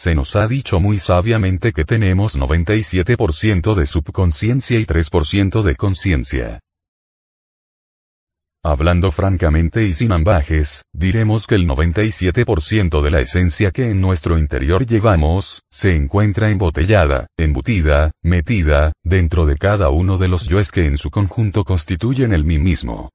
Se nos ha dicho muy sabiamente que tenemos 97% de subconsciencia y 3% de conciencia. Hablando francamente y sin ambajes, diremos que el 97% de la esencia que en nuestro interior llevamos, se encuentra embotellada, embutida, metida, dentro de cada uno de los yoes que en su conjunto constituyen el mí mismo.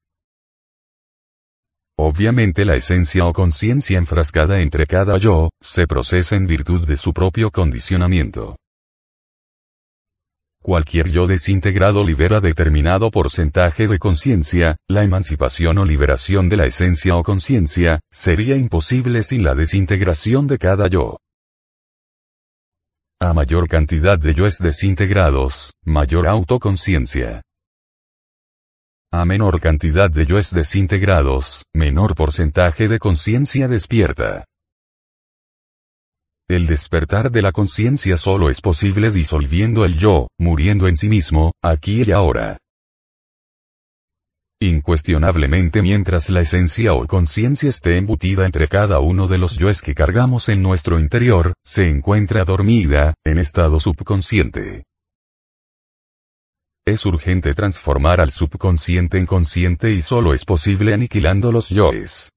Obviamente la esencia o conciencia enfrascada entre cada yo, se procesa en virtud de su propio condicionamiento. Cualquier yo desintegrado libera determinado porcentaje de conciencia, la emancipación o liberación de la esencia o conciencia, sería imposible sin la desintegración de cada yo. A mayor cantidad de yoes desintegrados, mayor autoconciencia. A menor cantidad de yoes desintegrados, menor porcentaje de conciencia despierta. El despertar de la conciencia solo es posible disolviendo el yo, muriendo en sí mismo, aquí y ahora. Incuestionablemente mientras la esencia o conciencia esté embutida entre cada uno de los yoes que cargamos en nuestro interior, se encuentra dormida, en estado subconsciente. Es urgente transformar al subconsciente en consciente y solo es posible aniquilando los yoes.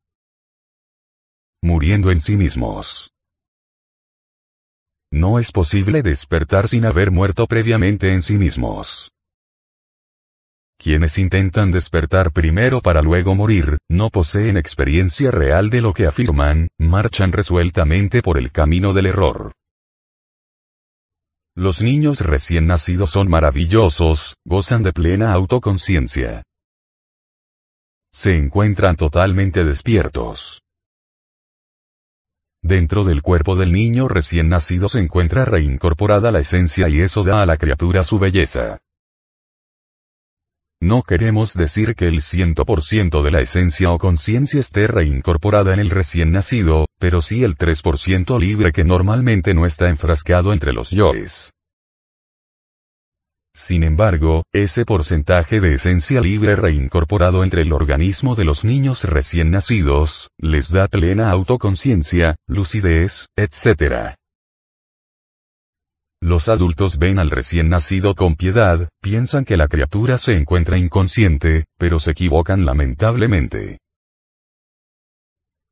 Muriendo en sí mismos. No es posible despertar sin haber muerto previamente en sí mismos. Quienes intentan despertar primero para luego morir, no poseen experiencia real de lo que afirman, marchan resueltamente por el camino del error. Los niños recién nacidos son maravillosos, gozan de plena autoconciencia. Se encuentran totalmente despiertos. Dentro del cuerpo del niño recién nacido se encuentra reincorporada la esencia y eso da a la criatura su belleza. No queremos decir que el 100% de la esencia o conciencia esté reincorporada en el recién nacido, pero sí el 3% libre que normalmente no está enfrascado entre los yoes. Sin embargo, ese porcentaje de esencia libre reincorporado entre el organismo de los niños recién nacidos, les da plena autoconciencia, lucidez, etc. Los adultos ven al recién nacido con piedad, piensan que la criatura se encuentra inconsciente, pero se equivocan lamentablemente.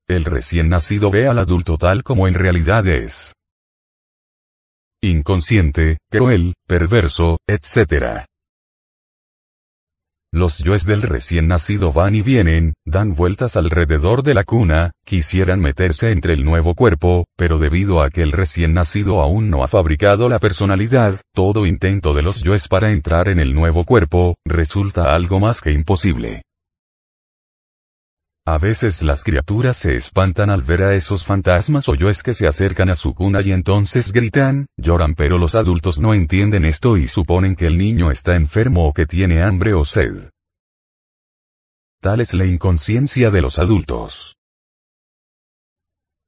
El recién nacido ve al adulto tal como en realidad es. Inconsciente, cruel, perverso, etc. Los yoes del recién nacido van y vienen, dan vueltas alrededor de la cuna, quisieran meterse entre el nuevo cuerpo, pero debido a que el recién nacido aún no ha fabricado la personalidad, todo intento de los yoes para entrar en el nuevo cuerpo, resulta algo más que imposible. A veces las criaturas se espantan al ver a esos fantasmas o yoes que se acercan a su cuna y entonces gritan, lloran pero los adultos no entienden esto y suponen que el niño está enfermo o que tiene hambre o sed. Tal es la inconsciencia de los adultos.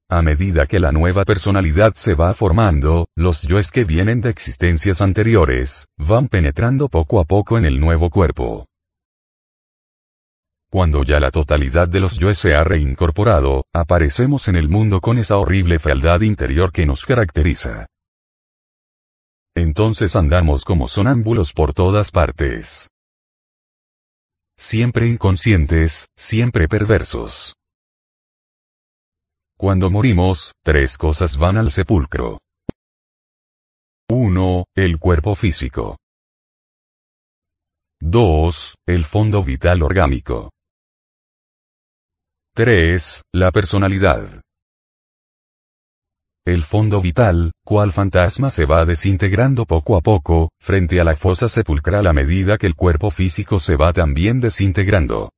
A medida que la nueva personalidad se va formando, los yoes que vienen de existencias anteriores, van penetrando poco a poco en el nuevo cuerpo. Cuando ya la totalidad de los yoes se ha reincorporado, aparecemos en el mundo con esa horrible fealdad interior que nos caracteriza. Entonces andamos como sonámbulos por todas partes. Siempre inconscientes, siempre perversos. Cuando morimos, tres cosas van al sepulcro. 1. El cuerpo físico. 2. El fondo vital orgánico. 3. La personalidad. El fondo vital, cual fantasma se va desintegrando poco a poco, frente a la fosa sepulcral a medida que el cuerpo físico se va también desintegrando.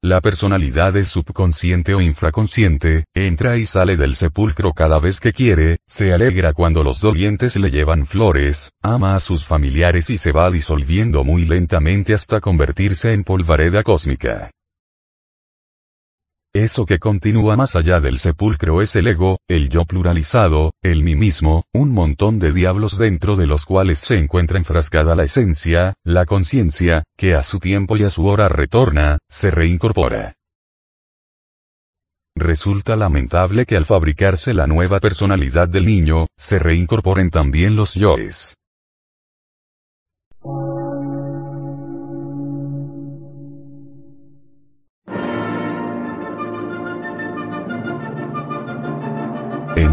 La personalidad es subconsciente o infraconsciente, entra y sale del sepulcro cada vez que quiere, se alegra cuando los dolientes le llevan flores, ama a sus familiares y se va disolviendo muy lentamente hasta convertirse en polvareda cósmica. Eso que continúa más allá del sepulcro es el ego, el yo pluralizado, el mí mismo, un montón de diablos dentro de los cuales se encuentra enfrascada la esencia, la conciencia, que a su tiempo y a su hora retorna, se reincorpora. Resulta lamentable que al fabricarse la nueva personalidad del niño, se reincorporen también los yoes.